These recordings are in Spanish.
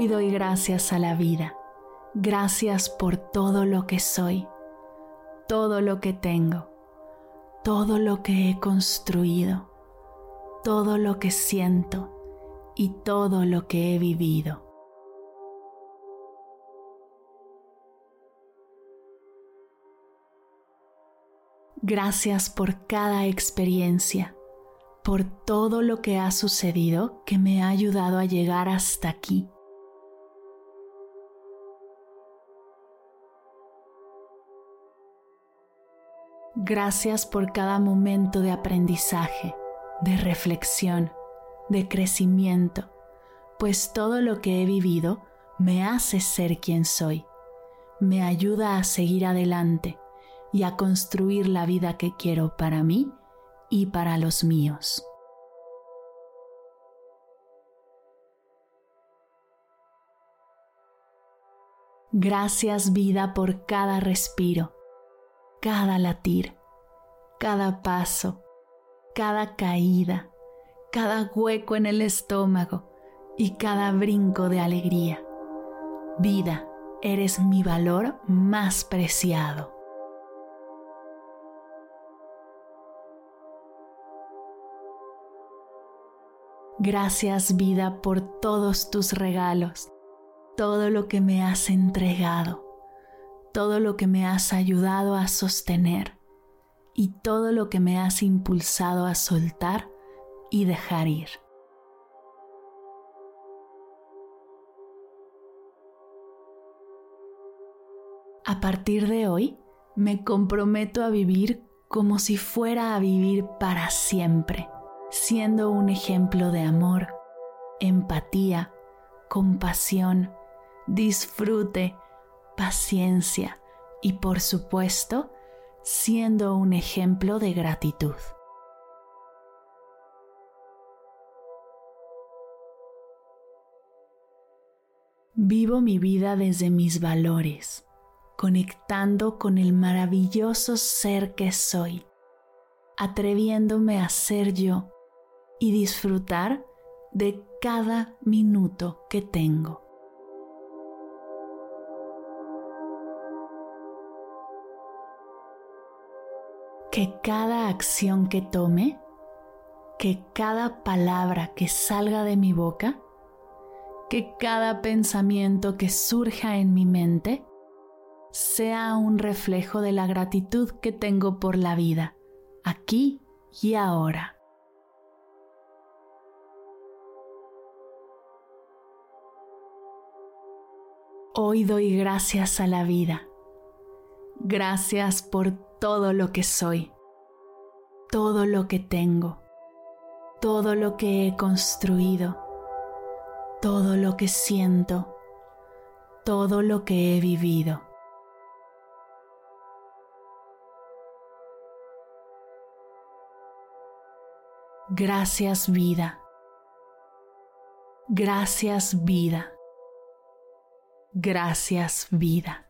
Hoy doy gracias a la vida. Gracias por todo lo que soy, todo lo que tengo, todo lo que he construido, todo lo que siento y todo lo que he vivido. Gracias por cada experiencia, por todo lo que ha sucedido que me ha ayudado a llegar hasta aquí Gracias por cada momento de aprendizaje, de reflexión, de crecimiento, pues todo lo que he vivido me hace ser quien soy, me ayuda a seguir adelante y a construir la vida que quiero para mí y para los míos. Gracias vida por cada respiro cada latir, cada paso, cada caída, cada hueco en el estómago y cada brinco de alegría. Vida, eres mi valor más preciado. Gracias vida por todos tus regalos, todo lo que me has entregado todo lo que me has ayudado a sostener y todo lo que me has impulsado a soltar y dejar ir. A partir de hoy, me comprometo a vivir como si fuera a vivir para siempre, siendo un ejemplo de amor, empatía, compasión, disfrute, paciencia y por supuesto siendo un ejemplo de gratitud. Vivo mi vida desde mis valores, conectando con el maravilloso ser que soy, atreviéndome a ser yo y disfrutar de cada minuto que tengo. Que cada acción que tome, que cada palabra que salga de mi boca, que cada pensamiento que surja en mi mente sea un reflejo de la gratitud que tengo por la vida, aquí y ahora. Hoy doy gracias a la vida. Gracias por todo lo que soy, todo lo que tengo, todo lo que he construido, todo lo que siento, todo lo que he vivido. Gracias vida. Gracias vida. Gracias vida.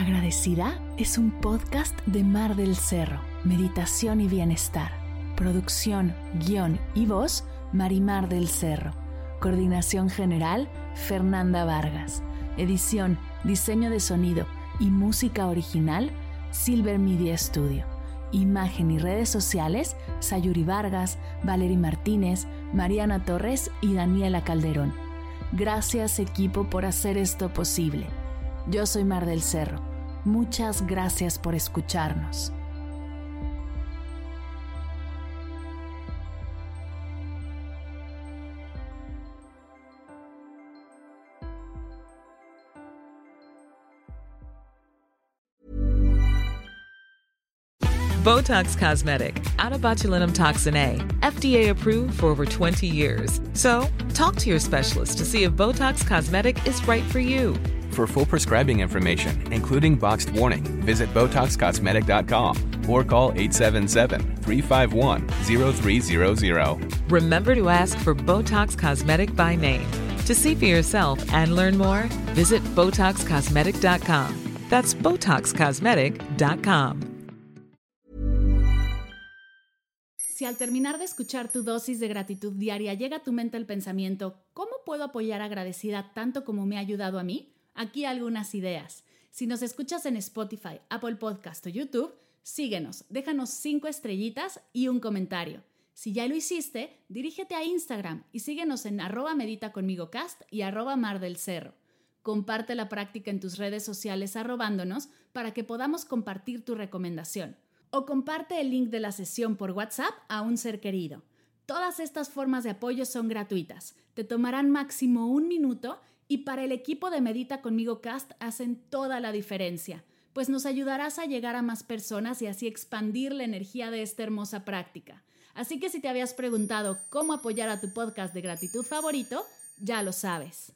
Agradecida es un podcast de Mar del Cerro, Meditación y Bienestar. Producción, guion y voz, Marimar del Cerro. Coordinación General, Fernanda Vargas. Edición, diseño de sonido y música original, Silver Media Studio. Imagen y redes sociales, Sayuri Vargas, Valery Martínez, Mariana Torres y Daniela Calderón. Gracias equipo por hacer esto posible. Yo soy Mar del Cerro. Muchas gracias por escucharnos. Botox Cosmetic, out of botulinum toxin A, FDA approved for over 20 years. So, talk to your specialist to see if Botox Cosmetic is right for you. For full prescribing information, including boxed warning, visit BotoxCosmetic.com or call 877-351-0300. Remember to ask for Botox Cosmetic by name. To see for yourself and learn more, visit BotoxCosmetic.com. That's BotoxCosmetic.com. Si al terminar de escuchar tu dosis de gratitud diaria llega a tu mente el pensamiento, ¿cómo puedo apoyar agradecida tanto como me ha ayudado a mí? Aquí algunas ideas. Si nos escuchas en Spotify, Apple Podcast o YouTube, síguenos, déjanos cinco estrellitas y un comentario. Si ya lo hiciste, dirígete a Instagram y síguenos en arroba medita conmigo cast y arroba mar del cerro. Comparte la práctica en tus redes sociales arrobándonos para que podamos compartir tu recomendación o comparte el link de la sesión por WhatsApp a un ser querido. Todas estas formas de apoyo son gratuitas, te tomarán máximo un minuto y para el equipo de Medita conmigo Cast hacen toda la diferencia, pues nos ayudarás a llegar a más personas y así expandir la energía de esta hermosa práctica. Así que si te habías preguntado cómo apoyar a tu podcast de gratitud favorito, ya lo sabes.